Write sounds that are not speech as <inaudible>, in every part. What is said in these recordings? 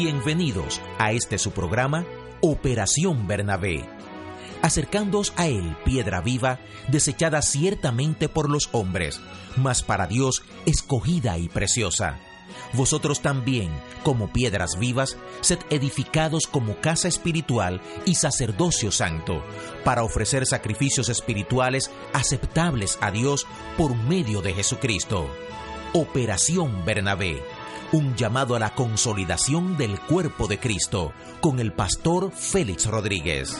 Bienvenidos a este su programa, Operación Bernabé. Acercándoos a Él, piedra viva, desechada ciertamente por los hombres, mas para Dios escogida y preciosa. Vosotros también, como piedras vivas, sed edificados como casa espiritual y sacerdocio santo, para ofrecer sacrificios espirituales aceptables a Dios por medio de Jesucristo. Operación Bernabé un llamado a la consolidación del cuerpo de Cristo con el pastor Félix Rodríguez.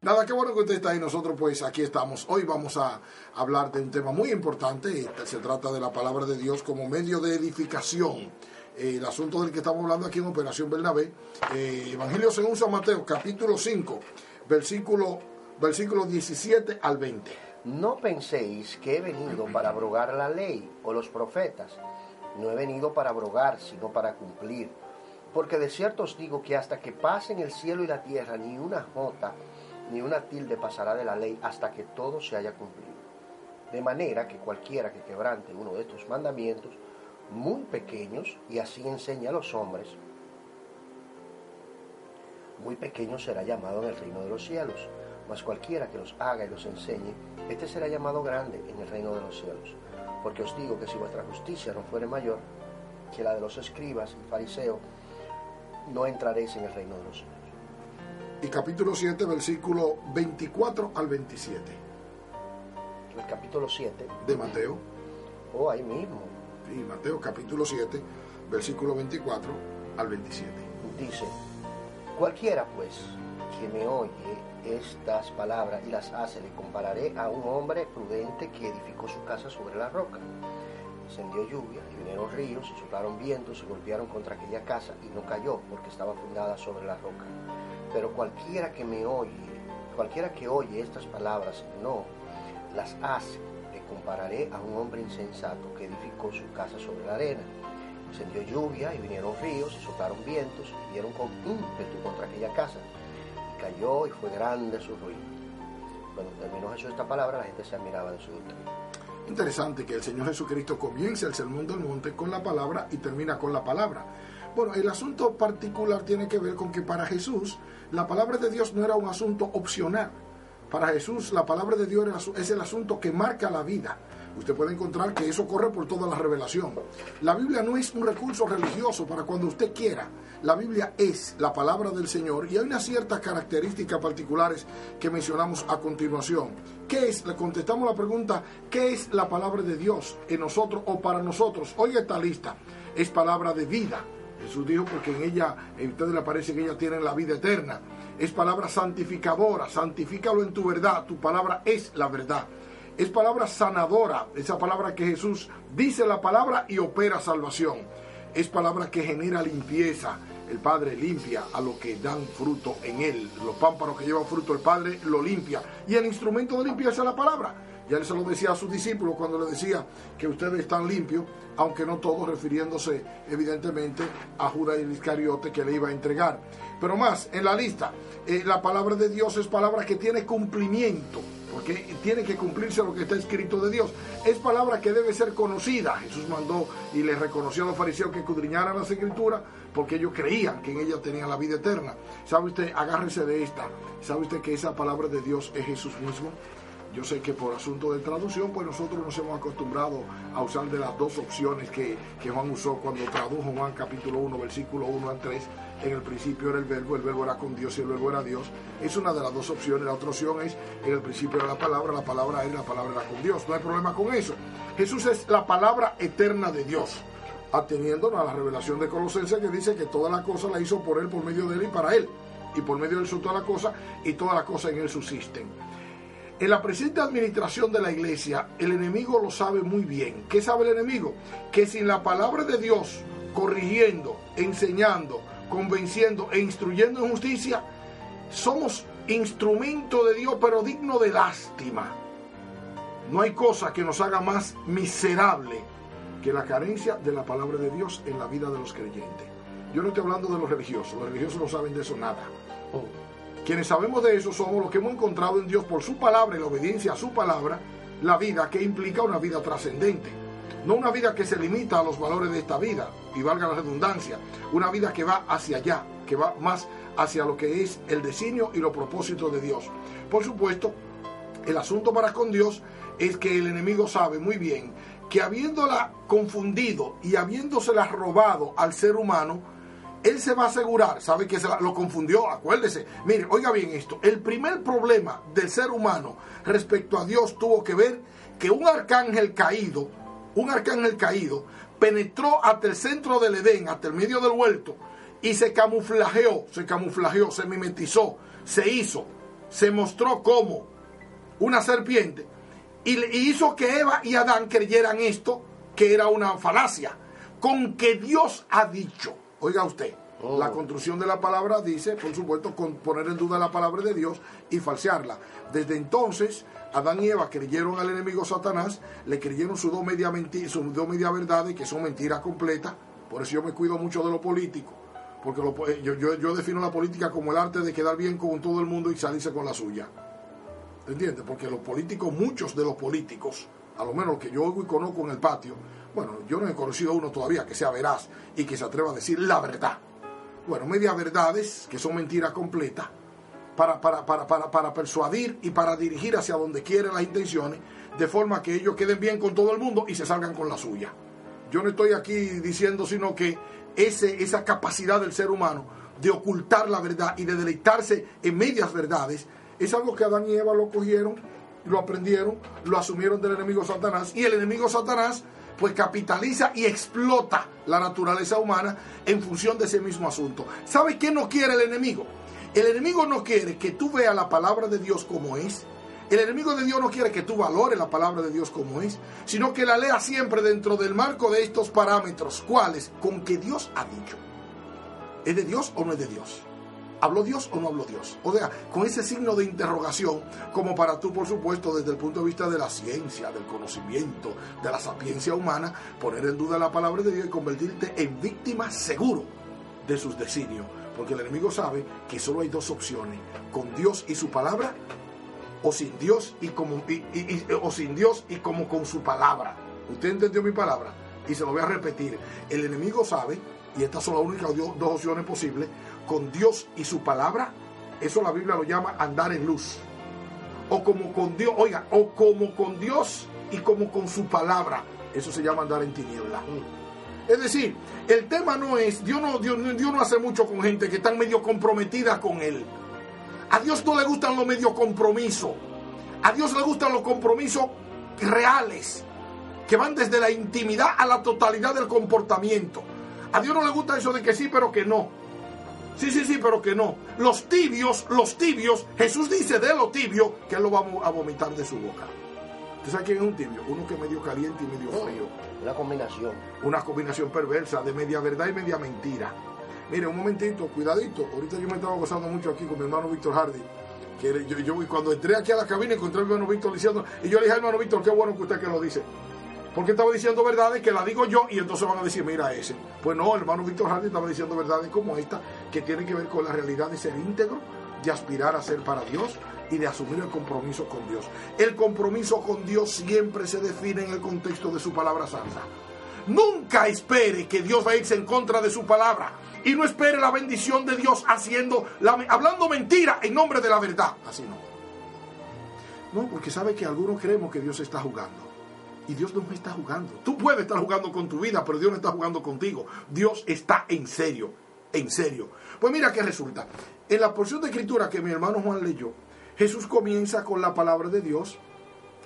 Nada, qué bueno que usted está ahí. Nosotros pues aquí estamos. Hoy vamos a hablar de un tema muy importante. Se trata de la palabra de Dios como medio de edificación. El asunto del que estamos hablando aquí en Operación Bernabé. Eh, Evangelio según San Mateo, capítulo 5, versículo, versículo 17 al 20. No penséis que he venido para abrogar la ley o los profetas. No he venido para abrogar, sino para cumplir. Porque de cierto os digo que hasta que pasen el cielo y la tierra, ni una jota ni una tilde pasará de la ley hasta que todo se haya cumplido. De manera que cualquiera que quebrante uno de estos mandamientos, muy pequeños, y así enseña a los hombres, muy pequeño será llamado en el reino de los cielos, mas cualquiera que los haga y los enseñe, este será llamado grande en el reino de los cielos. Porque os digo que si vuestra justicia no fuere mayor que la de los escribas y fariseos, no entraréis en el reino de los cielos y capítulo 7, versículo 24 al 27. El capítulo 7. De Mateo. Oh, ahí mismo. Sí, Mateo capítulo 7, versículo 24 al 27. Dice, cualquiera pues que me oye estas palabras y las hace, le compararé a un hombre prudente que edificó su casa sobre la roca. Descendió lluvia y vinieron ríos y soplaron vientos y golpearon contra aquella casa y no cayó porque estaba fundada sobre la roca pero cualquiera que me oye, cualquiera que oye estas palabras no las hace, compararé a un hombre insensato que edificó su casa sobre la arena. Encendió lluvia y vinieron ríos y soplaron vientos y dieron con ímpetu contra aquella casa. Y cayó y fue grande su ruido. Cuando terminó Jesús esta palabra, la gente se admiraba de su doctrina. Interesante que el Señor Jesucristo comience el sermón del monte con la palabra y termina con la palabra. Bueno, el asunto particular tiene que ver con que para Jesús la palabra de Dios no era un asunto opcional. Para Jesús la palabra de Dios es el asunto que marca la vida. Usted puede encontrar que eso corre por toda la revelación. La Biblia no es un recurso religioso para cuando usted quiera. La Biblia es la palabra del Señor y hay unas ciertas características particulares que mencionamos a continuación. ¿Qué es? Le contestamos la pregunta, ¿qué es la palabra de Dios en nosotros o para nosotros? Oiga esta lista. Es palabra de vida Jesús dijo porque en ella, a ustedes le parece que ella tienen la vida eterna. Es palabra santificadora, santifícalo en tu verdad, tu palabra es la verdad. Es palabra sanadora, esa palabra que Jesús dice la palabra y opera salvación. Es palabra que genera limpieza. El Padre limpia a los que dan fruto en él. Los pámparos que llevan fruto, el Padre lo limpia. Y el instrumento de limpieza es la palabra. Ya él se lo decía a sus discípulos cuando le decía que ustedes están limpios, aunque no todos, refiriéndose evidentemente a Judas Iscariote que le iba a entregar. Pero más, en la lista, eh, la palabra de Dios es palabra que tiene cumplimiento, porque tiene que cumplirse lo que está escrito de Dios. Es palabra que debe ser conocida. Jesús mandó y le reconoció a los fariseos que escudriñaran las escrituras porque ellos creían que en ella tenían la vida eterna. ¿Sabe usted? Agárrese de esta. ¿Sabe usted que esa palabra de Dios es Jesús mismo? Yo sé que por asunto de traducción, pues nosotros nos hemos acostumbrado a usar de las dos opciones que, Juan usó cuando tradujo Juan capítulo 1, versículo 1 al 3. En el principio era el verbo, el verbo era con Dios y el verbo era Dios. Es una de las dos opciones. La otra opción es, en el principio era la palabra, la palabra era la palabra era con Dios. No hay problema con eso. Jesús es la palabra eterna de Dios ateniéndonos a la revelación de Colosenses que dice que toda la cosa la hizo por Él, por medio de Él y para Él. Y por medio de Él toda la cosa y toda la cosa en Él subsisten. En la presente administración de la iglesia, el enemigo lo sabe muy bien. ¿Qué sabe el enemigo? Que sin la palabra de Dios, corrigiendo, enseñando, convenciendo e instruyendo en justicia, somos instrumento de Dios, pero digno de lástima. No hay cosa que nos haga más miserable que la carencia de la palabra de Dios en la vida de los creyentes. Yo no estoy hablando de los religiosos, los religiosos no saben de eso nada. Quienes sabemos de eso somos los que hemos encontrado en Dios por su palabra y la obediencia a su palabra, la vida que implica una vida trascendente. No una vida que se limita a los valores de esta vida, y valga la redundancia, una vida que va hacia allá, que va más hacia lo que es el designio y los propósitos de Dios. Por supuesto, el asunto para con Dios es que el enemigo sabe muy bien que habiéndola confundido y habiéndosela robado al ser humano, él se va a asegurar, sabe que se lo confundió, acuérdese. Mire, oiga bien esto, el primer problema del ser humano respecto a Dios tuvo que ver que un arcángel caído, un arcángel caído, penetró hasta el centro del Edén, hasta el medio del huerto, y se camuflajeó, se camuflajeó, se mimetizó, se hizo, se mostró como una serpiente, y hizo que Eva y Adán creyeran esto, que era una falacia, con que Dios ha dicho. Oiga usted, oh. la construcción de la palabra dice, por supuesto, con poner en duda la palabra de Dios y falsearla. Desde entonces, Adán y Eva creyeron al enemigo Satanás, le creyeron sus dos media, sus dos media verdades, que son mentiras completas. Por eso yo me cuido mucho de lo político, porque eh, yo, yo, defino la política como el arte de quedar bien con todo el mundo y salirse con la suya. ¿Entiendes? Porque los políticos, muchos de los políticos, a lo menos que yo oigo y conozco en el patio, bueno, yo no he conocido a uno todavía que sea veraz y que se atreva a decir la verdad. Bueno, media verdades, que son mentiras completas, para, para, para, para, persuadir y para dirigir hacia donde quieren las intenciones, de forma que ellos queden bien con todo el mundo y se salgan con la suya. Yo no estoy aquí diciendo sino que ese, esa capacidad del ser humano de ocultar la verdad y de deleitarse en medias verdades es algo que Adán y Eva lo cogieron, lo aprendieron, lo asumieron del enemigo Satanás y el enemigo Satanás pues capitaliza y explota la naturaleza humana en función de ese mismo asunto. ¿Sabe qué no quiere el enemigo? El enemigo no quiere que tú veas la palabra de Dios como es. El enemigo de Dios no quiere que tú valores la palabra de Dios como es, sino que la leas siempre dentro del marco de estos parámetros. ¿Cuáles? Con que Dios ha dicho. ¿Es de Dios o no es de Dios? ¿Habló Dios o no habló Dios? O sea, con ese signo de interrogación, como para tú, por supuesto, desde el punto de vista de la ciencia, del conocimiento, de la sapiencia humana, poner en duda la palabra de Dios y convertirte en víctima seguro de sus designios. Porque el enemigo sabe que solo hay dos opciones, con Dios y su palabra, o sin Dios y como, o sin Dios y como con su palabra. ¿Usted entendió mi palabra? Y se lo voy a repetir. El enemigo sabe, y estas son las únicas dos opciones posibles, con Dios y su palabra, eso la Biblia lo llama andar en luz. O como con Dios, oiga, o como con Dios y como con su palabra, eso se llama andar en tiniebla. Es decir, el tema no es, Dios no, Dios, Dios no hace mucho con gente que están medio comprometida con Él. A Dios no le gustan los medio compromisos. A Dios le gustan los compromisos reales, que van desde la intimidad a la totalidad del comportamiento. A Dios no le gusta eso de que sí, pero que no. Sí, sí, sí, pero que no. Los tibios, los tibios, Jesús dice de lo tibio que Él lo va a vomitar de su boca. ¿Usted sabe quién es un tibio? Uno que es medio caliente y medio frío. Una combinación. Una combinación perversa de media verdad y media mentira. Mire, un momentito, cuidadito. Ahorita yo me estaba gozando mucho aquí con mi hermano Víctor Hardy. Que yo, yo, cuando entré aquí a la cabina encontré a mi hermano Víctor diciendo, y yo le dije al hermano Víctor, qué bueno que usted que lo dice. Porque estaba diciendo verdades que la digo yo y entonces van a decir, mira ese. Pues no, hermano Víctor Hardy estaba diciendo verdades como esta, que tienen que ver con la realidad de ser íntegro, de aspirar a ser para Dios y de asumir el compromiso con Dios. El compromiso con Dios siempre se define en el contexto de su palabra santa. Nunca espere que Dios va a irse en contra de su palabra. Y no espere la bendición de Dios haciendo, hablando mentira en nombre de la verdad. Así no. No, porque sabe que algunos creemos que Dios está jugando. Y Dios no está jugando. Tú puedes estar jugando con tu vida, pero Dios no está jugando contigo. Dios está en serio, en serio. Pues mira qué resulta. En la porción de escritura que mi hermano Juan leyó, Jesús comienza con la palabra de Dios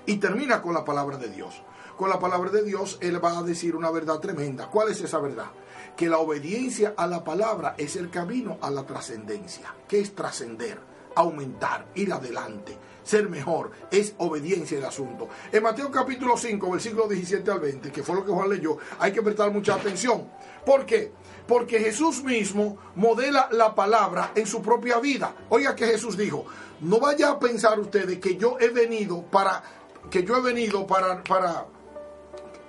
y termina con la palabra de Dios. Con la palabra de Dios, Él va a decir una verdad tremenda. ¿Cuál es esa verdad? Que la obediencia a la palabra es el camino a la trascendencia. ¿Qué es trascender? Aumentar, ir adelante ser mejor, es obediencia el asunto. En Mateo capítulo 5, versículo 17 al 20, que fue lo que Juan leyó, hay que prestar mucha atención. ¿Por qué? Porque Jesús mismo modela la palabra en su propia vida. Oiga que Jesús dijo, no vaya a pensar ustedes que yo he venido para, que yo he venido para, para,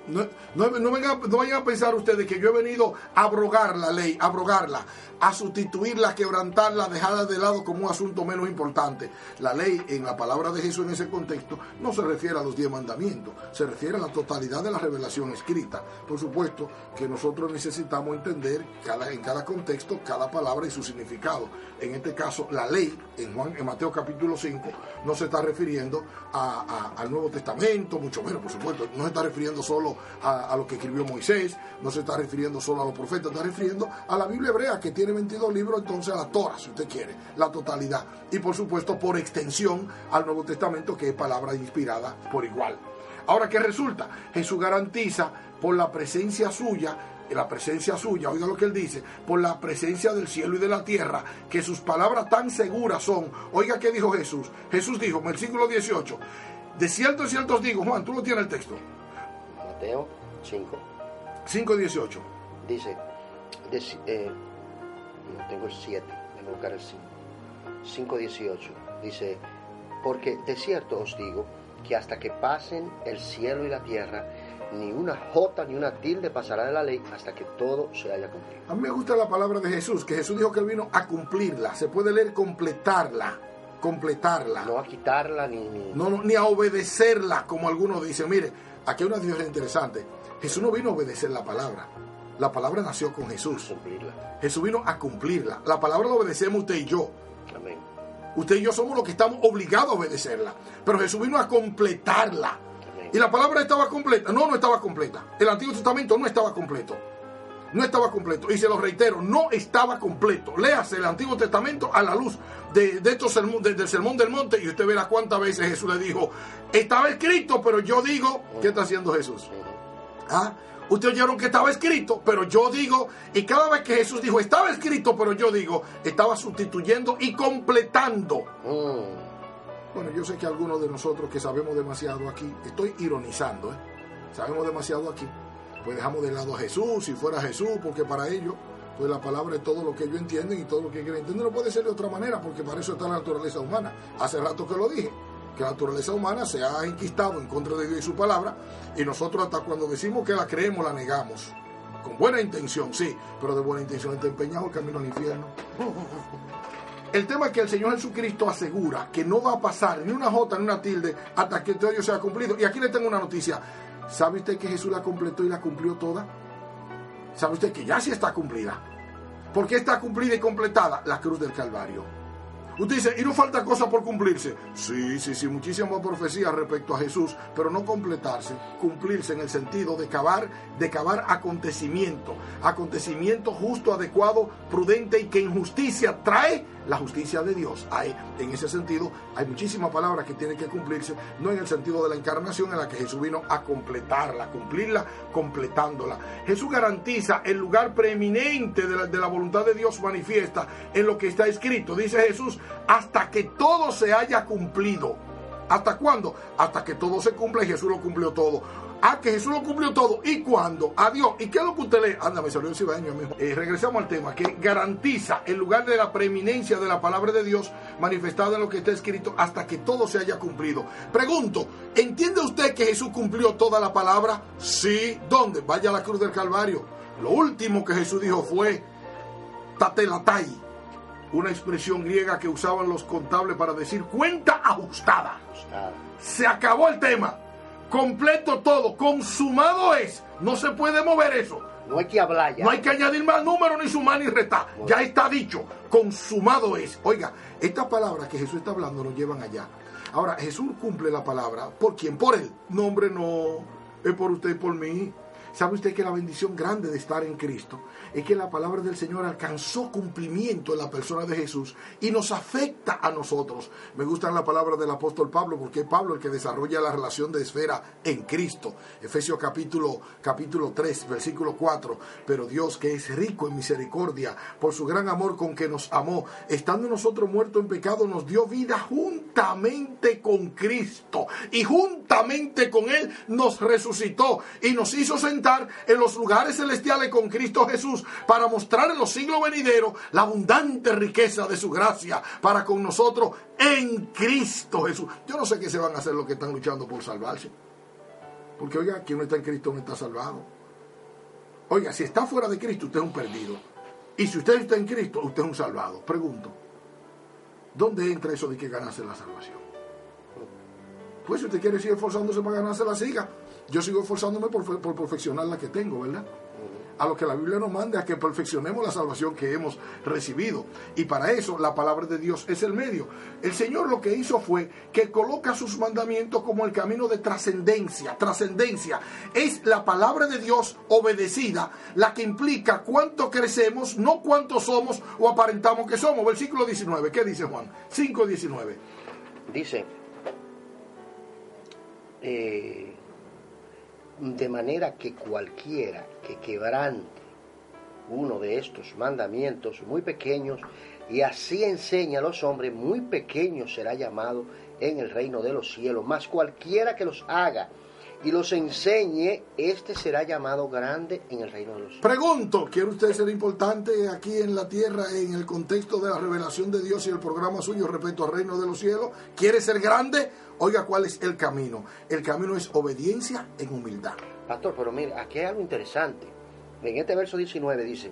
No, no, vengan, no, vayan a pensar ustedes que yo he venido a abrogar la ley, a abrogarla, a sustituirla, a quebrantarla, a dejarla de lado como un asunto menos importante. La ley, en la palabra de Jesús en ese contexto, no se refiere a los diez mandamientos, se refiere a la totalidad de la revelación escrita. Por supuesto que nosotros necesitamos entender cada, en cada contexto cada palabra y su significado. En este caso, la ley, en, Juan, en Mateo capítulo 5, no se está refiriendo al Nuevo Testamento, mucho menos, por supuesto, no se está refiriendo solo a, lo que escribió Moisés, no se está refiriendo solo a los profetas, está refiriendo a la Biblia hebrea que tiene 22 libros, entonces a la Torah, si usted quiere, la totalidad. Y por supuesto, por extensión, al Nuevo Testamento, que es palabra inspirada por igual. Ahora, ¿qué resulta? Jesús garantiza por la presencia suya la presencia suya, oiga lo que él dice, por la presencia del cielo y de la tierra, que sus palabras tan seguras son. Oiga qué dijo Jesús. Jesús dijo, en el versículo 18, de cierto, cierto os digo, Juan, tú lo tienes el texto. Mateo 5. 5, 18. Dice, eh, no tengo el 7, voy a buscar el 5. 5, 18. Dice, porque de cierto os digo que hasta que pasen el cielo y la tierra, ni una jota ni una tilde pasará de la ley hasta que todo se haya cumplido. A mí me gusta la palabra de Jesús, que Jesús dijo que él vino a cumplirla. Se puede leer completarla, completarla. No a quitarla ni... ni... No, no, ni a obedecerla, como algunos dicen. Mire, aquí hay una diferencia interesante. Jesús no vino a obedecer la palabra. La palabra nació con Jesús. Cumplirla. Jesús vino a cumplirla. La palabra la obedecemos usted y yo. Amén. Usted y yo somos los que estamos obligados a obedecerla. Pero Jesús vino a completarla. Y la palabra estaba completa. No, no estaba completa. El Antiguo Testamento no estaba completo. No estaba completo. Y se lo reitero, no estaba completo. Léase el Antiguo Testamento a la luz de, de estos del Sermón del Monte y usted verá cuántas veces Jesús le dijo, estaba escrito, pero yo digo, ¿qué está haciendo Jesús? ¿Ah? Ustedes oyeron que estaba escrito, pero yo digo, y cada vez que Jesús dijo, estaba escrito, pero yo digo, estaba sustituyendo y completando. Mm. Bueno, yo sé que algunos de nosotros que sabemos demasiado aquí, estoy ironizando, ¿eh? sabemos demasiado aquí, pues dejamos de lado a Jesús, si fuera Jesús, porque para ellos, pues la palabra es todo lo que ellos entienden y todo lo que quieren entender. No puede ser de otra manera, porque para eso está la naturaleza humana. Hace rato que lo dije que la naturaleza humana se ha enquistado en contra de Dios y su palabra, y nosotros hasta cuando decimos que la creemos, la negamos. Con buena intención, sí, pero de buena intención está empeñado el camino al infierno. <laughs> El tema es que el Señor Jesucristo asegura que no va a pasar ni una jota ni una tilde hasta que todo ello sea cumplido. Y aquí le tengo una noticia. ¿Sabe usted que Jesús la completó y la cumplió toda? ¿Sabe usted que ya sí está cumplida? ¿Por qué está cumplida y completada? La cruz del Calvario. Usted dice, y no falta cosa por cumplirse. Sí, sí, sí, muchísimas profecías respecto a Jesús, pero no completarse, cumplirse en el sentido de cavar, de cavar acontecimiento, acontecimiento justo, adecuado, prudente y que en justicia trae la justicia de Dios. Hay, en ese sentido, hay muchísimas palabras que tienen que cumplirse, no en el sentido de la encarnación en la que Jesús vino a completarla, cumplirla, completándola. Jesús garantiza el lugar preeminente de la voluntad de Dios manifiesta en lo que está escrito. Dice Jesús, hasta que todo se haya cumplido. ¿Hasta cuándo? Hasta que todo se cumpla y Jesús lo cumplió todo. Ah, que Jesús lo cumplió todo. ¿Y cuándo? Adiós. ¿Y qué es lo que usted lee? Anda, me salió el cibaeño mismo. Eh, regresamos al tema, que garantiza el lugar de la preeminencia de la palabra de Dios manifestada en lo que está escrito hasta que todo se haya cumplido. Pregunto, ¿entiende usted que Jesús cumplió toda la palabra? Sí. ¿Dónde? Vaya a la cruz del Calvario. Lo último que Jesús dijo fue tatelatai, una expresión griega que usaban los contables para decir cuenta ajustada. Se acabó el tema completo todo, consumado es. No se puede mover eso. No hay que hablar ya. No hay que añadir más número, ni sumar, ni restar. Ya está dicho. Consumado es. Oiga, estas palabras que Jesús está hablando nos llevan allá. Ahora, Jesús cumple la palabra. ¿Por quién? Por él. Nombre no. Es por usted y por mí. ¿Sabe usted que la bendición grande de estar en Cristo es que la palabra del Señor alcanzó cumplimiento en la persona de Jesús y nos afecta a nosotros? Me gusta la palabra del apóstol Pablo porque es Pablo el que desarrolla la relación de esfera en Cristo. Efesios capítulo, capítulo 3, versículo 4. Pero Dios que es rico en misericordia, por su gran amor con que nos amó, estando nosotros muertos en pecado, nos dio vida juntamente con Cristo y juntamente con Él nos resucitó y nos hizo sentir en los lugares celestiales con Cristo Jesús para mostrar en los siglos venideros la abundante riqueza de su gracia para con nosotros en Cristo Jesús. Yo no sé qué se van a hacer los que están luchando por salvarse. Porque oiga, quien no está en Cristo no está salvado. Oiga, si está fuera de Cristo, usted es un perdido. Y si usted está en Cristo, usted es un salvado. Pregunto, ¿dónde entra eso de que ganase la salvación? Pues si usted quiere seguir esforzándose para ganarse la siga, yo sigo esforzándome por, por perfeccionar la que tengo, ¿verdad? a lo que la Biblia nos manda, a que perfeccionemos la salvación que hemos recibido. Y para eso la palabra de Dios es el medio. El Señor lo que hizo fue que coloca sus mandamientos como el camino de trascendencia. Trascendencia es la palabra de Dios obedecida, la que implica cuánto crecemos, no cuánto somos o aparentamos que somos. Versículo 19, ¿qué dice Juan? 5.19. Dice, eh, de manera que cualquiera que quebrante uno de estos mandamientos muy pequeños y así enseña a los hombres, muy pequeños será llamado en el reino de los cielos, mas cualquiera que los haga y los enseñe, este será llamado grande en el reino de los cielos. Pregunto, ¿quiere usted ser importante aquí en la tierra en el contexto de la revelación de Dios y el programa suyo respecto al reino de los cielos? ¿Quiere ser grande? Oiga, ¿cuál es el camino? El camino es obediencia en humildad. Pastor, pero mire, aquí hay algo interesante. En este verso 19 dice,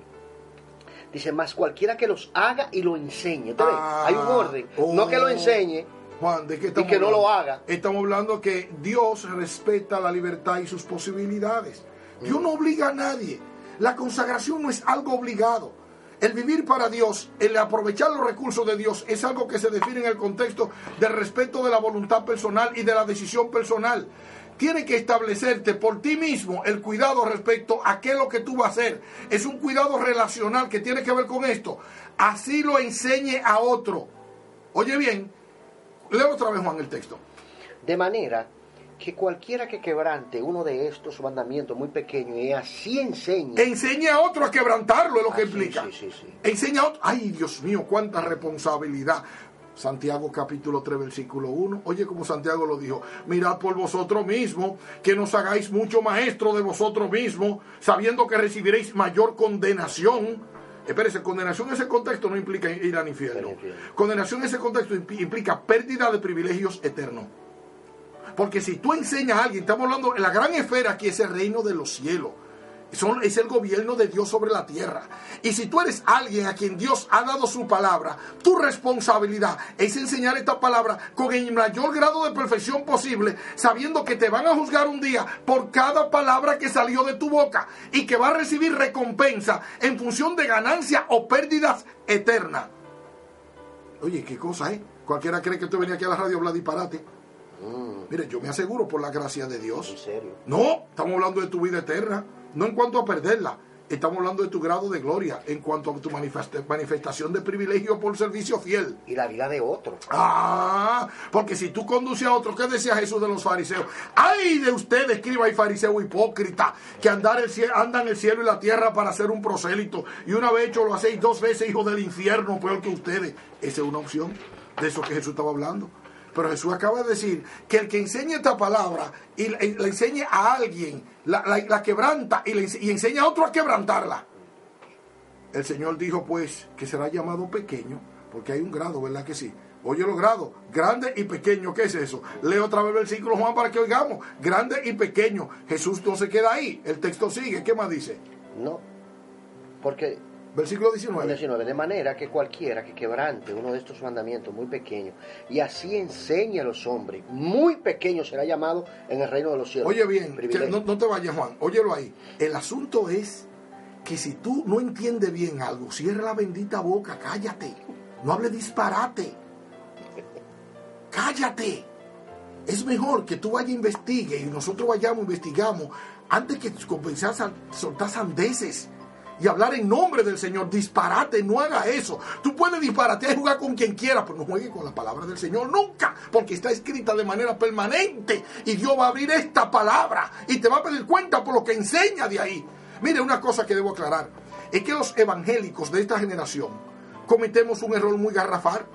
dice, más cualquiera que los haga y lo enseñe. Ah, hay un orden. no que lo oh. enseñe Juan, ¿de qué y estamos que no lo haga. Estamos hablando que Dios respeta la libertad y sus posibilidades. Dios no obliga a nadie. La consagración no es algo obligado. El vivir para Dios, el aprovechar los recursos de Dios, es algo que se define en el contexto del respeto de la voluntad personal y de la decisión personal. Tiene que establecerte por ti mismo el cuidado respecto a qué es lo que tú vas a hacer. Es un cuidado relacional que tiene que ver con esto. Así lo enseñe a otro. Oye bien, leo otra vez Juan el texto. De manera que cualquiera que quebrante uno de estos mandamientos muy pequeños y así enseñe. Enseña a otro a quebrantarlo, es lo que Ah, implica. sí, sí, sí. Enseña a otro. Ay, Dios mío, cuánta responsabilidad. Santiago capítulo 3 versículo 1. Oye como Santiago lo dijo, mirad por vosotros mismos, que nos hagáis mucho maestro de vosotros mismos, sabiendo que recibiréis mayor condenación. Espérese, condenación en ese contexto no implica ir al infierno. Condenación en ese contexto impli- implica pérdida de privilegios eternos. Porque si tú enseñas a alguien, estamos hablando en la gran esfera que es el reino de los cielos. Son- es el gobierno de Dios sobre la tierra. Y si tú eres alguien a quien Dios ha dado su palabra, tu responsabilidad es enseñar esta palabra con el mayor grado de perfección posible, sabiendo que te van a juzgar un día por cada palabra que salió de tu boca y que va a recibir recompensa en función de ganancias o pérdidas eternas. Oye, qué cosa, ¿eh? Cualquiera cree que tú venías aquí a la radio a hablar disparate. Mm, Mire, yo me aseguro por la gracia de en Dios. serio. No, estamos hablando de tu vida eterna, no en cuanto a perderla. Estamos hablando de tu grado de gloria, en cuanto a tu manifesta- manifestación de privilegio por servicio fiel. Y la vida de otro. Ah, porque si tú conduces a otro, ¿qué decía Jesús de los fariseos? ¡Ay de ustedes, escriba y fariseo hipócrita, que andar el cielo, andan el cielo y la tierra para ser un prosélito, y una vez hecho lo hacéis dos veces, hijo del infierno, peor que ustedes! Esa es una opción de eso que Jesús estaba hablando. Pero Jesús acaba de decir que el que enseñe esta palabra y la, enseñe a alguien, la, la- quebranta y enseña a otro a quebrantarla. El Señor dijo pues que será llamado pequeño, porque hay un grado, ¿verdad que sí? Oye los grados, grande y pequeño, ¿qué es eso? Leo otra vez el versículo Juan para que oigamos, grande y pequeño. Jesús no se queda ahí, el texto sigue, ¿qué más dice? No. Porque Versículo 19. 19, de manera que cualquiera que quebrante uno de estos mandamientos muy pequeños y así enseñe a los hombres, muy pequeño será llamado en el reino de los cielos. Oye bien, no te vayas Juan, óyelo ahí. El asunto es que si tú no entiendes bien algo, cierra la bendita boca, cállate. No hable disparate. Cállate. Es mejor que tú vayas a investigue y nosotros vayamos, investigamos, antes que comenzar a soltar sandeces y hablar en nombre del Señor. Disparate, no haga eso. Tú puedes disparatear y jugar con quien quiera, pero no juegue con la palabra del Señor nunca, porque está escrita de manera permanente y Dios va a abrir esta palabra y te va a pedir cuenta por lo que enseña de ahí. Mire, una cosa que debo aclarar es que los evangélicos de esta generación cometemos un error muy garrafal.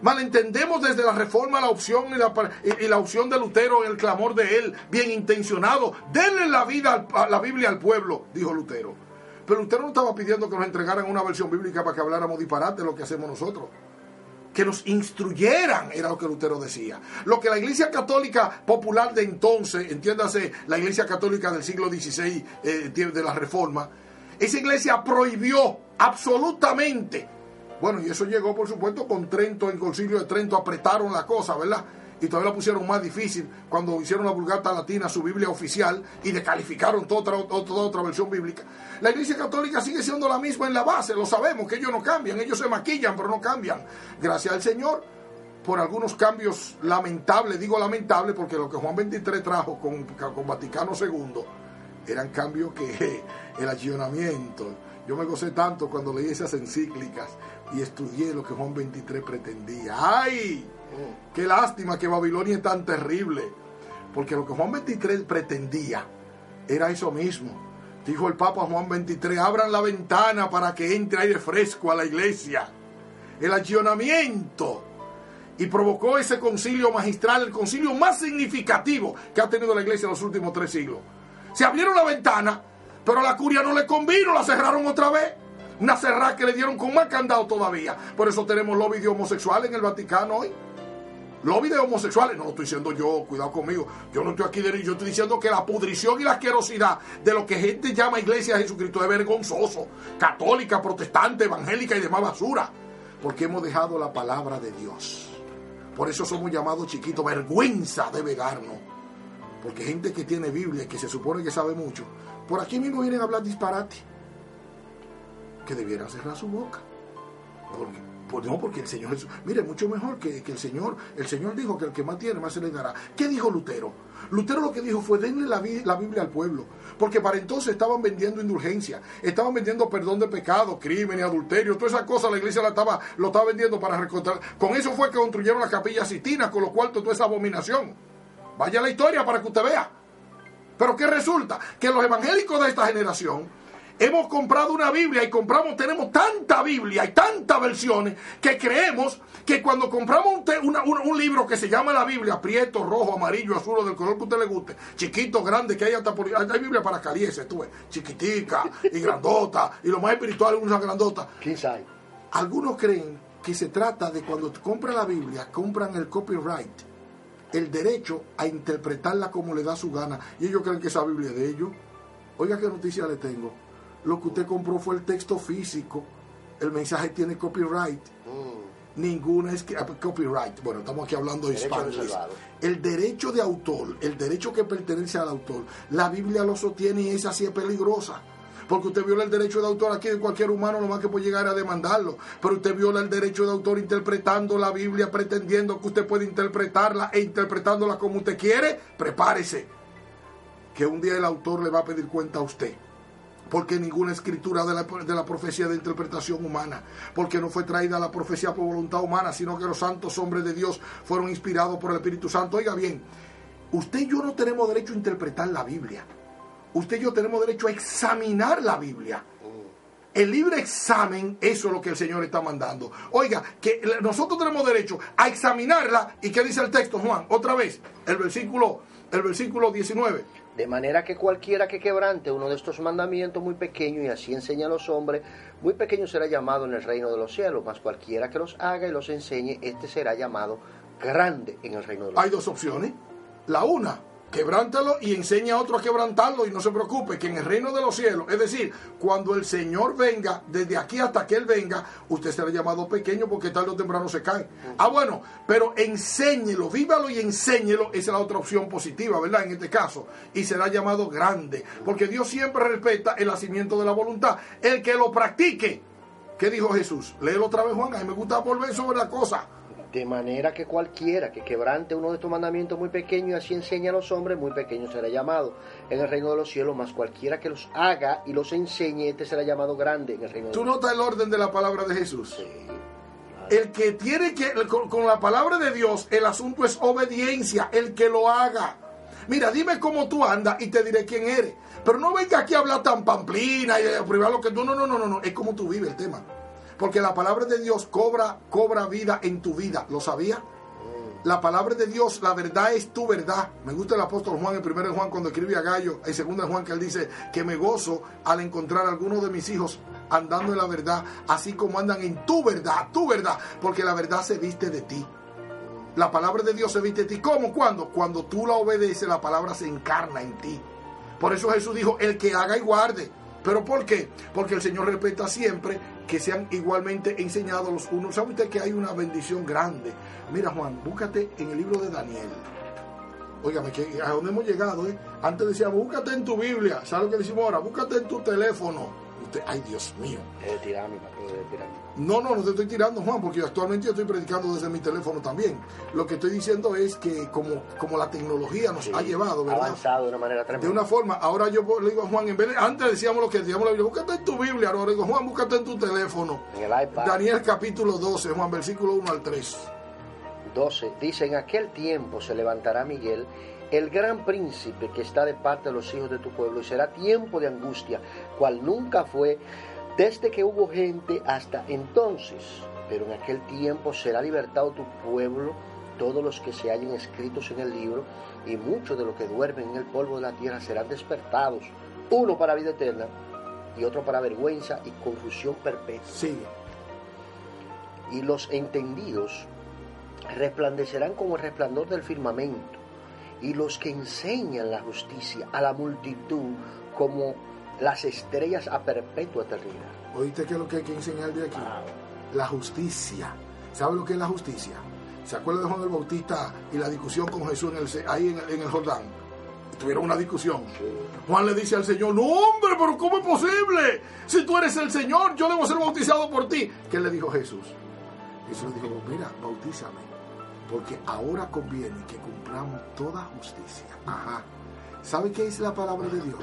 Malentendemos desde la reforma la opción y la, y la opción de Lutero el clamor de él, bien intencionado. Denle la vida a la Biblia al pueblo, dijo Lutero. Pero Lutero no estaba pidiendo que nos entregaran una versión bíblica para que habláramos disparate lo que hacemos nosotros. que nos instruyeran, era lo que Lutero decía. Lo que la Iglesia Católica popular de entonces, entiéndase la Iglesia Católica del siglo XVI, eh, de la Reforma, esa iglesia prohibió absolutamente. Bueno, y eso llegó, por supuesto, con Trento, en Concilio de Trento apretaron la cosa, ¿verdad? Y todavía la pusieron más difícil cuando hicieron la Vulgata Latina, su Biblia oficial, y descalificaron toda otra, toda otra versión bíblica. La Iglesia Católica sigue siendo la misma en la base, lo sabemos, que ellos no cambian, ellos se maquillan, pero no cambian. Gracias al Señor por algunos cambios lamentables, digo lamentables porque lo que Juan 23 trajo con, con Vaticano II eran cambios que el accionamiento, yo me gocé tanto cuando leí esas encíclicas y estudié lo que Juan 23 pretendía. ¡Ay! Qué lástima que Babilonia es tan terrible. Porque lo que Juan 23 pretendía era eso mismo. Dijo el Papa Juan 23, abran la ventana para que entre aire fresco a la iglesia. El accionamiento. Y provocó ese concilio magistral, el concilio más significativo que ha tenido la iglesia en los últimos tres siglos. Se abrieron la ventana, pero la curia no le convino, la cerraron otra vez. Una cerrada que le dieron con más candado todavía. Por eso tenemos lobby de homosexuales en el Vaticano hoy. Lobby de homosexuales, no lo estoy diciendo yo, cuidado conmigo. Yo no estoy aquí de yo estoy diciendo que la pudrición y la asquerosidad de lo que gente llama iglesia de Jesucristo es vergonzoso. Católica, protestante, evangélica y demás basura. Porque hemos dejado la palabra de Dios. Por eso somos llamados chiquitos. Vergüenza debe darnos. Porque gente que tiene Biblia que se supone que sabe mucho, por aquí mismo vienen a hablar disparate. Que debieran cerrar su boca. Porque pues no, porque el Señor mire, mucho mejor que, el Señor, el Señor dijo que el que más tiene, más se le dará. ¿Qué dijo Lutero? Lutero lo que dijo fue, denle la, Biblia al pueblo, porque para entonces estaban vendiendo indulgencia, estaban vendiendo perdón de pecado, crimen y adulterio, todas esas cosas la iglesia la estaba, lo estaba vendiendo para recontar. Con eso fue que construyeron la capilla Sistina, con lo cual toda esa abominación. Vaya la historia para que usted vea. Pero ¿qué resulta? Que los evangélicos de esta generación hemos comprado una Biblia y compramos, tenemos tanta Biblia y tantas versiones que creemos que cuando compramos un, libro que se llama la Biblia, prieto, rojo, amarillo, azul, del color que a usted le guste, chiquito, grande, que hay hasta por, hay Biblia para caliese, tú ves, chiquitica y grandota, y lo más espiritual es una grandota. Quizá. Algunos creen que se trata de cuando compran la Biblia, compran el copyright, el derecho a interpretarla como le da su gana, y ellos creen que esa Biblia es de ellos. Oiga qué noticia le tengo lo que usted compró fue el texto físico. El mensaje tiene copyright. Mm. Ninguna es ah, copyright. Bueno, estamos aquí hablando de español. El derecho de autor, el derecho que pertenece al autor, la Biblia lo sostiene y esa sí es peligrosa. Porque usted viola el derecho de autor aquí de cualquier humano, lo más que puede llegar a demandarlo. Pero usted viola el derecho de autor interpretando la Biblia, pretendiendo que usted puede interpretarla e interpretándola como usted quiere. Prepárese. Que un día el autor le va a pedir cuenta a usted porque ninguna escritura de la, de la, profecía de interpretación humana, porque no fue traída la profecía por voluntad humana, sino que los santos hombres de Dios fueron inspirados por el Espíritu Santo. Oiga bien, usted y yo no tenemos derecho a interpretar la Biblia. Usted y yo tenemos derecho a examinar la Biblia. El libre examen, eso es lo que el Señor está mandando. Oiga, que nosotros tenemos derecho a examinarla. ¿Y qué dice el texto, Juan? Otra vez, el versículo, el versículo 19. De manera que cualquiera que quebrante uno de estos mandamientos muy pequeño y así enseña a los hombres, muy pequeño será llamado en el reino de los cielos, mas cualquiera que los haga y los enseñe, este será llamado grande en el reino de los cielos. Hay dos opciones. La una, quebrántalo y enseña a otro a quebrantarlo y no se preocupe que en el reino de los cielos, es decir, cuando el Señor venga, desde aquí hasta que Él venga, usted será llamado pequeño porque tarde o temprano se cae. Ah, bueno, pero enséñelo, vívalo y enséñelo, esa es la otra opción positiva, ¿verdad? En este caso, y será llamado grande, porque Dios siempre respeta el nacimiento de la voluntad. El que lo practique, ¿qué dijo Jesús? Léelo otra vez, Juan, a mí me gusta volver sobre la cosa de manera que cualquiera que quebrante uno de estos mandamientos muy pequeños y así enseña a los hombres, muy pequeño será llamado en el reino de los cielos, más cualquiera que los haga y los enseñe, este será llamado grande en el reino de ¿Tú notas el orden de la palabra de Jesús? Sí. El que tiene que, con, con la palabra de Dios, el asunto es obediencia, el que lo haga. Mira, dime cómo tú andas y te diré quién eres. Pero no venga aquí a hablar tan pamplina y a lo que tú. No, no, no, no, no. Es como tú vives el tema. Porque la palabra de Dios cobra, cobra vida en tu vida. ¿Lo sabía? La palabra de Dios, la verdad es tu verdad. Me gusta el apóstol Juan, el primero de Juan, cuando escribe a Gallo, el segundo de Juan, que él dice que me gozo al encontrar a algunos de mis hijos andando en la verdad, así como andan en tu verdad, tu verdad, porque la verdad se viste de ti. La palabra de Dios se viste de ti. ¿Cómo? ¿Cuándo? Cuando tú la obedeces, la palabra se encarna en ti. Por eso Jesús dijo, el que haga y guarde. ¿Pero por qué? Porque el Señor respeta siempre que sean igualmente enseñados los unos. ¿Sabe usted que hay una bendición grande? Mira Juan, búscate en el libro de Daniel. Óigame, que a dónde hemos llegado, ¿eh? Antes decíamos, búscate en tu Biblia. ¿Sabes lo que decimos ahora? Búscate en tu teléfono ay Dios mío. No, no, no te estoy tirando, Juan, porque actualmente yo estoy predicando desde mi teléfono también. Lo que estoy diciendo es que como, como la tecnología nos ha llevado, ¿verdad? avanzado de una manera tremenda. De una forma, ahora yo le digo a Juan, en vez de, antes decíamos lo que decíamos la Biblia, búscate en tu Biblia, ahora digo, Juan, búscate en tu teléfono. En el iPad. Daniel capítulo 12, Juan, versículo 1 al 3. 12, dice, en aquel tiempo se levantará Miguel el gran príncipe que está de parte de los hijos de tu pueblo, y será tiempo de angustia, cual nunca fue desde que hubo gente hasta entonces. Pero en aquel tiempo será libertado tu pueblo, todos los que se hallen escritos en el libro, y muchos de los que duermen en el polvo de la tierra serán despertados, uno para vida eterna y otro para vergüenza y confusión perpetua. Sí. Y los entendidos resplandecerán como el resplandor del firmamento y los que enseñan la justicia a la multitud como las estrellas a perpetua eternidad. ¿Oíste qué es lo que hay que enseñar de aquí? La justicia. ¿Sabe lo que es la justicia? ¿Se acuerda de Juan el Bautista y la discusión con Jesús en el, ahí en, el Jordán? Tuvieron una discusión. Juan le dice al Señor, no hombre, pero ¿cómo es posible? Si tú eres el Señor, yo debo ser bautizado por ti. ¿Qué le dijo Jesús? Jesús le dijo, mira, bautízame porque ahora conviene que cumplamos toda justicia. Ajá. ¿Sabe qué es la palabra de Dios?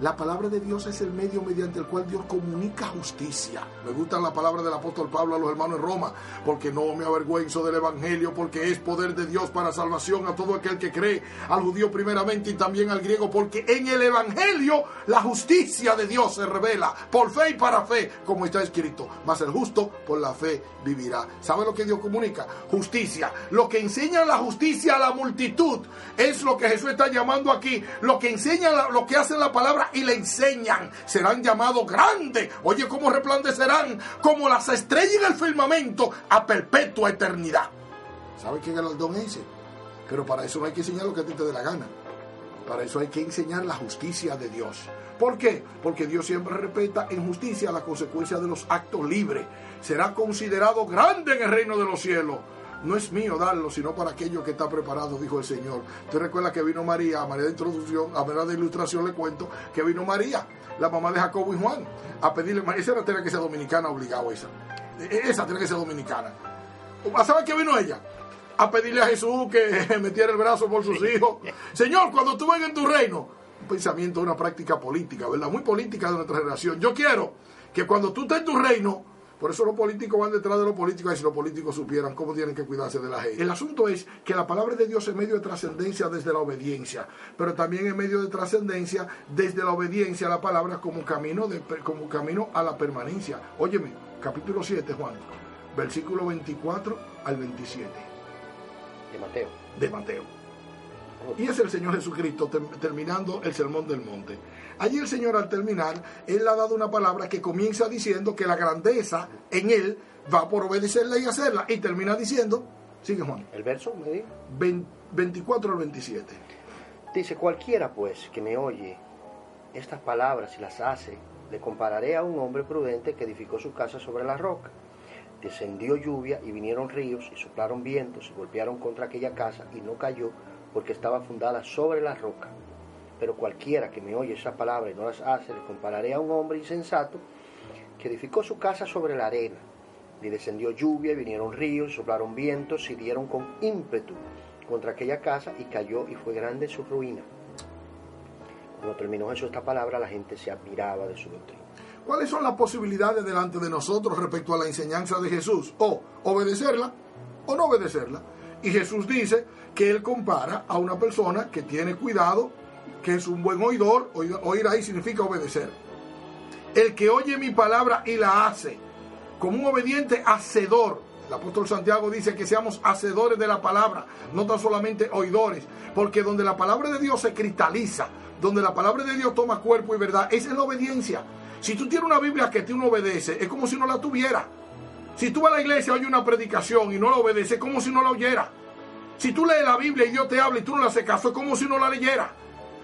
La palabra de Dios es el medio mediante el cual Dios comunica justicia. Me gusta la palabra del apóstol Pablo a los hermanos en Roma, porque no me avergüenzo del Evangelio, porque es poder de Dios para salvación a todo aquel que cree, al judío primeramente y también al griego, porque en el Evangelio la justicia de Dios se revela por fe y para fe, como está escrito. Mas el justo por la fe vivirá. ¿Sabe lo que Dios comunica? Justicia. Lo que enseña la justicia a la multitud es lo que Jesús está llamando aquí lo que enseñan, lo que hacen la palabra y le enseñan, serán llamados grandes. Oye, ¿cómo resplandecerán? Como las estrellas en el firmamento a perpetua eternidad. ¿Sabe qué galardón es? Pero para eso no hay que enseñar lo que a ti te dé la gana. Para eso hay que enseñar la justicia de Dios. ¿Por qué? Porque Dios siempre respeta en justicia la consecuencia de los actos libres. Será considerado grande en el reino de los cielos no es mío darlo, sino para aquello que está preparado, dijo el Señor. Usted recuerda que vino María, a manera de introducción, a manera de ilustración le cuento que vino María, la mamá de Jacobo y Juan, a pedirle, esa era tiene que ser dominicana obligado esa. E, esa tiene que ser dominicana. ¿Sabe qué vino ella? A pedirle a Jesús que <laughs> metiera el brazo por sus hijos. Señor, cuando tú vengas en tu reino, un pensamiento, una práctica política, ¿verdad? Muy política de nuestra generación. Yo quiero que cuando tú estés en tu reino, por eso los políticos van detrás de los políticos y si los políticos supieran cómo tienen que cuidarse de la gente. El asunto es que la palabra de Dios es medio de trascendencia desde la obediencia, pero también es medio de trascendencia desde la obediencia a la palabra como camino, de, como camino a la permanencia. Óyeme, capítulo 7, Juan, versículo 24 al 27. De Mateo. De Mateo. Y es el Señor Jesucristo terminando el sermón del monte. Allí el Señor al terminar, Él ha dado una palabra que comienza diciendo que la grandeza en Él va por obedecerla y hacerla. Y termina diciendo, sigue Juan. El verso, me 24 al 27. Dice, cualquiera pues que me oye estas palabras y las hace, le compararé a un hombre prudente que edificó su casa sobre la roca. Descendió lluvia y vinieron ríos y soplaron vientos y golpearon contra aquella casa y no cayó porque estaba fundada sobre la roca pero cualquiera que me oye esa palabra y no las hace, le compararé a un hombre insensato que edificó su casa sobre la arena. Y descendió lluvia, y vinieron ríos, soplaron vientos y dieron con ímpetu contra aquella casa y cayó y fue grande su ruina. Cuando terminó Jesús esta palabra, la gente se admiraba de su doctrina. ¿Cuáles son las posibilidades delante de nosotros respecto a la enseñanza de Jesús? O obedecerla o no obedecerla. Y Jesús dice que él compara a una persona que tiene cuidado que es un buen oidor, oír ahí significa obedecer. El que oye mi palabra y la hace, como un obediente hacedor. El apóstol Santiago dice que seamos hacedores de la palabra, no tan solamente oidores, porque donde la palabra de Dios se cristaliza, donde la palabra de Dios toma cuerpo y verdad, esa es la obediencia. Si tú tienes una Biblia que tú no obedece, es como si no la tuviera. Si tú vas a la iglesia oye una predicación y no la obedece, es como si no la oyera. Si tú lees la Biblia y Dios te habla y tú no le haces caso, es como si no la leyera.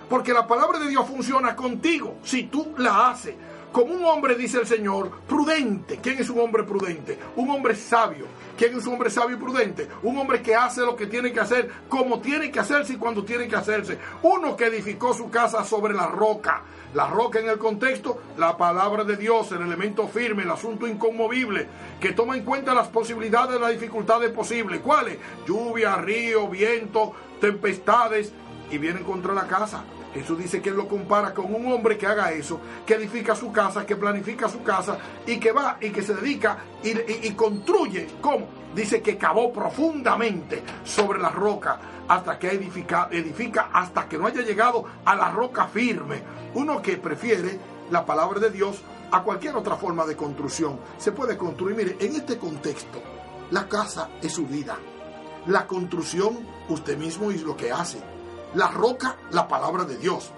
Porque la palabra de Dios funciona contigo si tú la haces. Como un hombre, dice el Señor, prudente. ¿Quién es un hombre prudente? Un hombre sabio. ¿Quién es un hombre sabio y prudente? Un hombre que hace lo que tiene que hacer, como tiene que hacerse y cuando tiene que hacerse. Uno que edificó su casa sobre la roca. La roca en el contexto, la palabra de Dios, el elemento firme, el asunto inconmovible, que toma en cuenta las posibilidades, las dificultades posibles. ¿Cuáles? Lluvia, río, viento, tempestades, y vienen contra la casa. Jesús dice que él lo compara con un hombre que haga eso, que edifica su casa, que planifica su casa y que va y que se dedica y, construye. ¿Cómo? Dice que cavó profundamente sobre la roca hasta que edifica, edifica hasta que no haya llegado a la roca firme. Uno que prefiere la palabra de Dios a cualquier otra forma de construcción. Se puede construir. Mire, en este contexto, la casa es su vida. La construcción, usted mismo es lo que hace la roca, la palabra de Dios.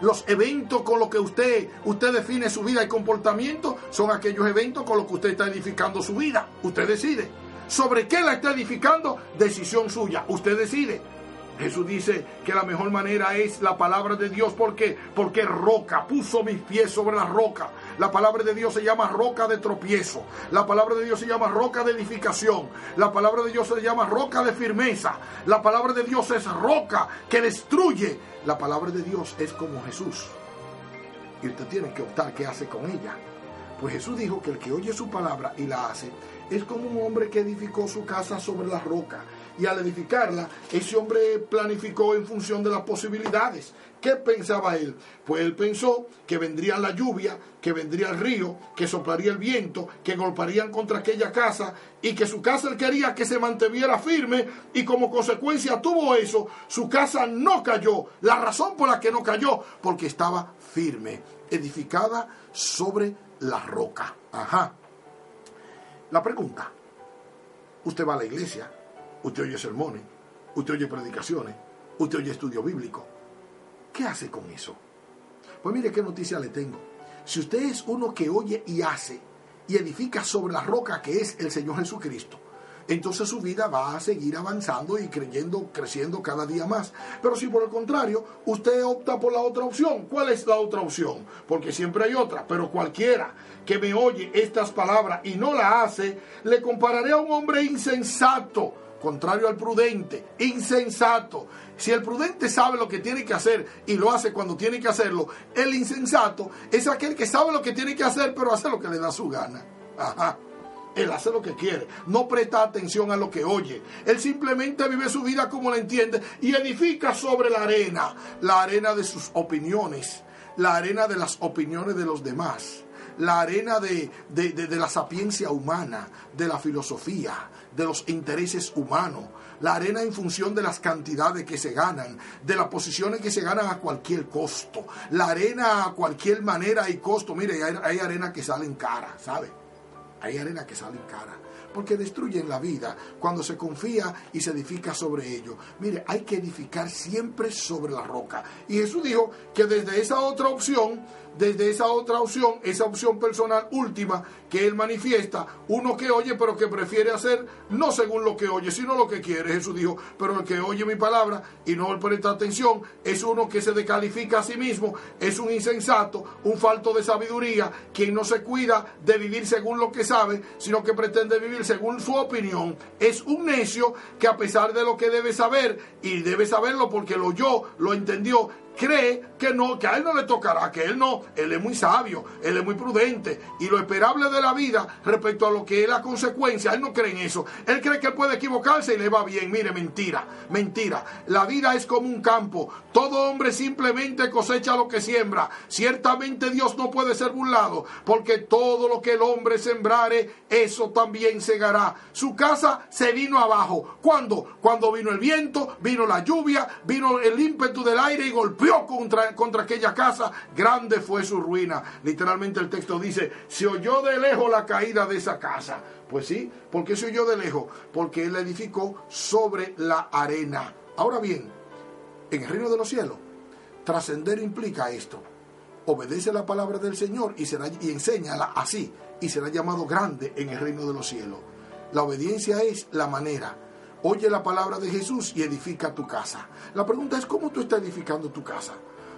Los eventos con los que usted, usted define su vida y comportamiento son aquellos eventos con los que usted está edificando su vida. Usted decide. ¿Sobre qué la está edificando? Decisión suya. Usted decide. Jesús dice que la mejor manera es la palabra de Dios. ¿Por qué? Porque roca, puso mis pies sobre la roca. La palabra de Dios se llama roca de tropiezo. La palabra de Dios se llama roca de edificación. La palabra de Dios se llama roca de firmeza. La palabra de Dios es roca que destruye. La palabra de Dios es como Jesús. Y usted tiene que optar qué hace con ella. Pues Jesús dijo que el que oye su palabra y la hace es como un hombre que edificó su casa sobre la roca y al edificarla, ese hombre planificó en función de las posibilidades. ¿Qué pensaba él? Pues él pensó que vendría la lluvia, que vendría el río, que soplaría el viento, que golpearían contra aquella casa y que su casa él quería que se mantuviera firme y como consecuencia tuvo eso, su casa no cayó. La razón por la que no cayó, porque estaba firme, edificada sobre la roca. Ajá. La pregunta, usted va a la iglesia, usted oye sermones, usted oye predicaciones, usted oye estudio bíblico. ¿Qué hace con eso? Pues mire qué noticia le tengo. Si usted es uno que oye y hace y edifica sobre la roca que es el Señor Jesucristo, entonces su vida va a seguir avanzando y creyendo, creciendo cada día más. Pero si por el contrario usted opta por la otra opción, ¿cuál es la otra opción? Porque siempre hay otra, pero cualquiera que me oye estas palabras y no la hace, le compararé a un hombre insensato contrario al prudente, insensato. Si el prudente sabe lo que tiene que hacer y lo hace cuando tiene que hacerlo, el insensato es aquel que sabe lo que tiene que hacer, pero hace lo que le da su gana. Ajá. Él hace lo que quiere, no presta atención a lo que oye. Él simplemente vive su vida como la entiende y edifica sobre la arena, la arena de sus opiniones, la arena de las opiniones de los demás la arena de, la sapiencia humana, de la filosofía, de los intereses humanos, la arena en función de las cantidades que se ganan, de las posiciones que se ganan a cualquier costo, la arena a cualquier manera y costo. Mire, hay, arena que sale en cara, ¿sabe? Hay arena que sale en cara porque destruyen la vida cuando se confía y se edifica sobre ello. Mire, hay que edificar siempre sobre la roca. Y Jesús dijo que desde esa otra opción desde esa otra opción, esa opción personal última que él manifiesta, uno que oye pero que prefiere hacer no según lo que oye, sino lo que quiere. Jesús dijo, pero el que oye mi palabra y no le presta atención es uno que se descalifica a sí mismo, es un insensato, un falto de sabiduría, quien no se cuida de vivir según lo que sabe, sino que pretende vivir según su opinión. Es un necio que a pesar de lo que debe saber, y debe saberlo porque lo oyó, lo entendió, cree que no, que a él no le tocará, que él no, él es muy sabio, él es muy prudente y lo esperable de la vida respecto a lo que es la consecuencia, él no cree en eso. Él cree que él puede equivocarse y le va bien. Mire, mentira, mentira. La vida es como un campo. Todo hombre simplemente cosecha lo que siembra. Ciertamente Dios no puede ser burlado, porque todo lo que el hombre sembrare, eso también segará. Su casa se vino abajo. ¿Cuándo? Cuando vino el viento, vino la lluvia, vino el ímpetu del aire y golpeó contra, contra aquella casa, grande fue su ruina. Literalmente el texto dice, se oyó de lejos la caída de esa casa. Pues sí, ¿por qué se oyó de lejos? Porque él la edificó sobre la arena. Ahora bien, en el reino de los cielos, trascender implica esto. obedece la palabra del Señor y, será, y enséñala así, y será llamado grande en el reino de los cielos. La obediencia es la manera. Oye la palabra de Jesús y edifica tu casa. La pregunta es, ¿cómo tú estás edificando tu casa?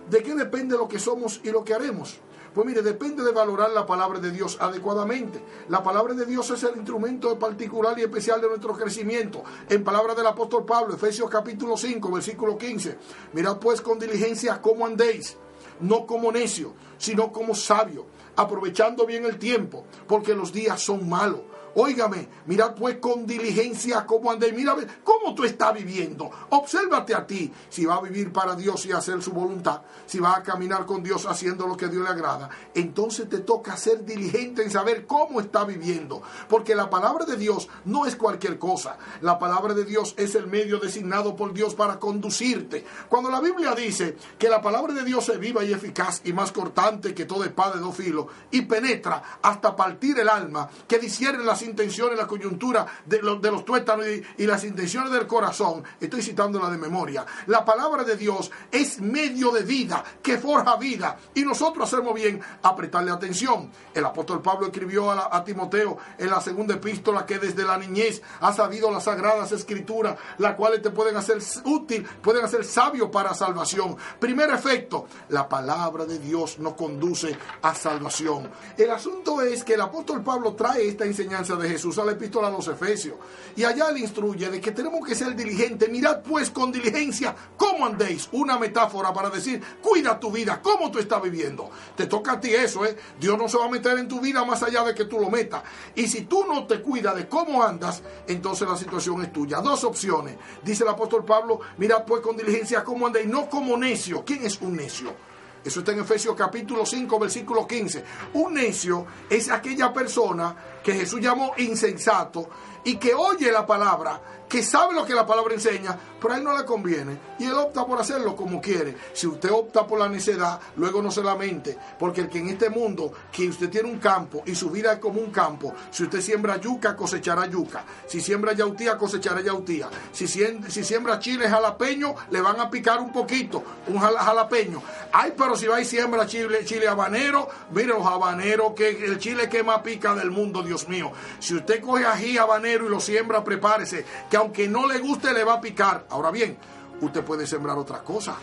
¿De qué depende lo que somos y lo que haremos? Pues mire, depende de valorar la palabra de Dios adecuadamente. La palabra de Dios es el instrumento particular y especial de nuestro crecimiento. En palabra del apóstol Pablo, Efesios capítulo 5, versículo 15. Mirad pues con diligencia cómo andéis, no como necio, sino como sabio, aprovechando bien el tiempo, porque los días son malos. Óigame, mira pues con diligencia cómo andé, mira cómo tú estás viviendo. Obsérvate a ti si va a vivir para Dios y hacer su voluntad, si va a caminar con Dios haciendo lo que Dios le agrada. Entonces te toca ser diligente en saber cómo está viviendo, porque la palabra de Dios no es cualquier cosa. La palabra de Dios es el medio designado por Dios para conducirte. Cuando la Biblia dice que la palabra de Dios es viva y eficaz y más cortante que todo espada de dos filos y penetra hasta partir el alma, que discierne las intenciones, la coyuntura de, de los tuétanos y, y, las intenciones del corazón. Estoy citándola de memoria. La palabra de Dios es medio de vida, que forja vida. Y nosotros hacemos bien a prestarle atención. El apóstol Pablo escribió a, a Timoteo en la segunda epístola que desde la niñez ha sabido las sagradas escrituras, las cuales te pueden hacer útil, pueden hacer sabio para salvación. Primer efecto, la palabra de Dios nos conduce a salvación. El asunto es que el apóstol Pablo trae esta enseñanza de Jesús a la epístola a los Efesios. Y allá le instruye de que tenemos que ser diligentes. Mirad pues con diligencia cómo andéis. Una metáfora para decir, cuida tu vida, cómo tú estás viviendo. Te toca a ti eso, ¿eh? Dios no se va a meter en tu vida más allá de que tú lo metas. Y si tú no te cuidas de cómo andas, entonces la situación es tuya. Dos opciones. Dice el apóstol Pablo, mirad pues con diligencia cómo andéis, no como necio. ¿Quién es un necio? Eso está en Efesios capítulo 5, versículo 15. Un necio es aquella persona que Jesús llamó insensato y que oye la palabra, que sabe lo que la palabra enseña, pero a él no le conviene y él opta por hacerlo como quiere. Si usted opta por la necedad, luego no se lamente, porque el que en este mundo, que usted tiene un campo y su vida es como un campo, si usted siembra yuca, cosechará yuca. Si siembra yautía, cosechará yautía. Si, si siembra chile jalapeño, le van a picar un poquito, un jalapeño. Ay, pero si va y siembra chile, chile habanero, mire los habaneros, que el chile que más pica del mundo, Dios mío. Si usted coge ají habanero y lo siembra, prepárese, que aunque no le guste, le va a picar. Ahora bien, usted puede sembrar otras cosas.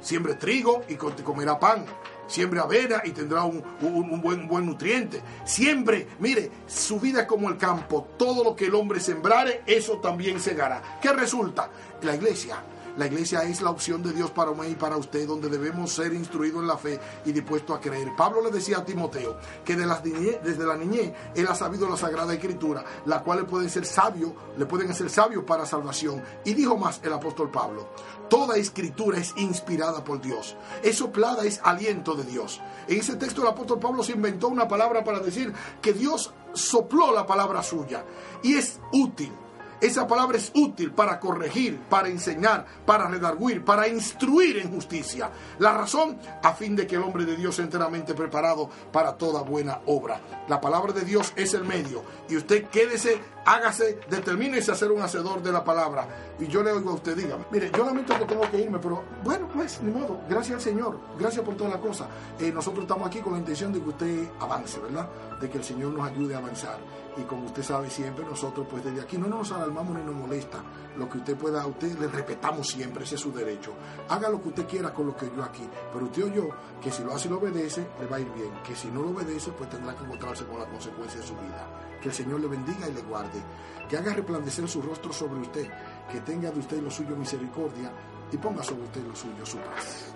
Siembre trigo y comerá pan. Siembre avena y tendrá un, buen, buen nutriente. Siembre, mire, su vida es como el campo. Todo lo que el hombre sembrare, eso también segará. ¿Qué resulta? La iglesia la iglesia es la opción de Dios para mí y para usted, donde debemos ser instruidos en la fe y dispuestos a creer. Pablo le decía a Timoteo que desde la niñez él ha sabido la Sagrada Escritura, la cual le pueden ser sabios, le pueden hacer sabios para salvación. Y dijo más el apóstol Pablo, toda escritura es inspirada por Dios. Es soplada, es aliento de Dios. En ese texto el apóstol Pablo se inventó una palabra para decir que Dios sopló la palabra suya y es útil esa palabra es útil para corregir, para enseñar, para redarguir, para instruir en justicia. La razón, a fin de que el hombre de Dios sea enteramente preparado para toda buena obra. La palabra de Dios es el medio. Y usted quédese, hágase, determínese a ser un hacedor de la palabra. Y yo le oigo a usted, dígame, mire, yo lamento que tengo que irme, pero bueno, pues, ni modo. Gracias al Señor. Gracias por toda la cosa. Eh, nosotros estamos aquí con la intención de que usted avance, ¿verdad? De que el Señor nos ayude a avanzar y como usted sabe siempre, nosotros pues desde aquí no nos alarmamos ni nos molesta. Lo que usted pueda, a usted le respetamos siempre, ese es su derecho. Haga lo que usted quiera con lo que yo aquí. Pero usted o yo, que si lo hace y lo obedece, le va a ir bien. Que si no lo obedece, pues tendrá que encontrarse con la consecuencia de su vida. Que el Señor le bendiga y le guarde. Que haga resplandecer su rostro sobre usted. Que tenga de usted lo suyo misericordia y ponga sobre usted lo suyo su paz.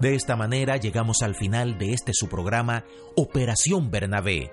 De esta manera llegamos al final de este su programa Operación Bernabé,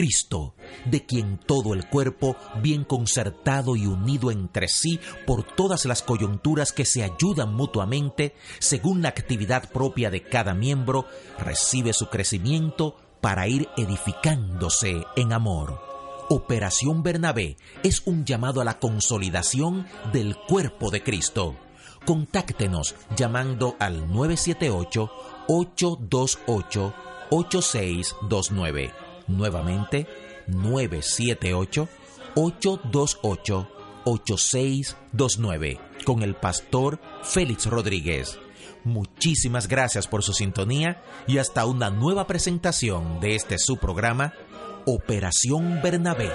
Cristo, de quien todo el cuerpo, bien concertado y unido entre sí por todas las coyunturas que se ayudan mutuamente, según la actividad propia de cada miembro, recibe su crecimiento para ir edificándose en amor. Operación Bernabé es un llamado a la consolidación del cuerpo de Cristo. Contáctenos llamando al 978-828-8629. Nuevamente, 978-828-8629 con el pastor Félix Rodríguez. Muchísimas gracias por su sintonía y hasta una nueva presentación de este su programa, Operación Bernabé.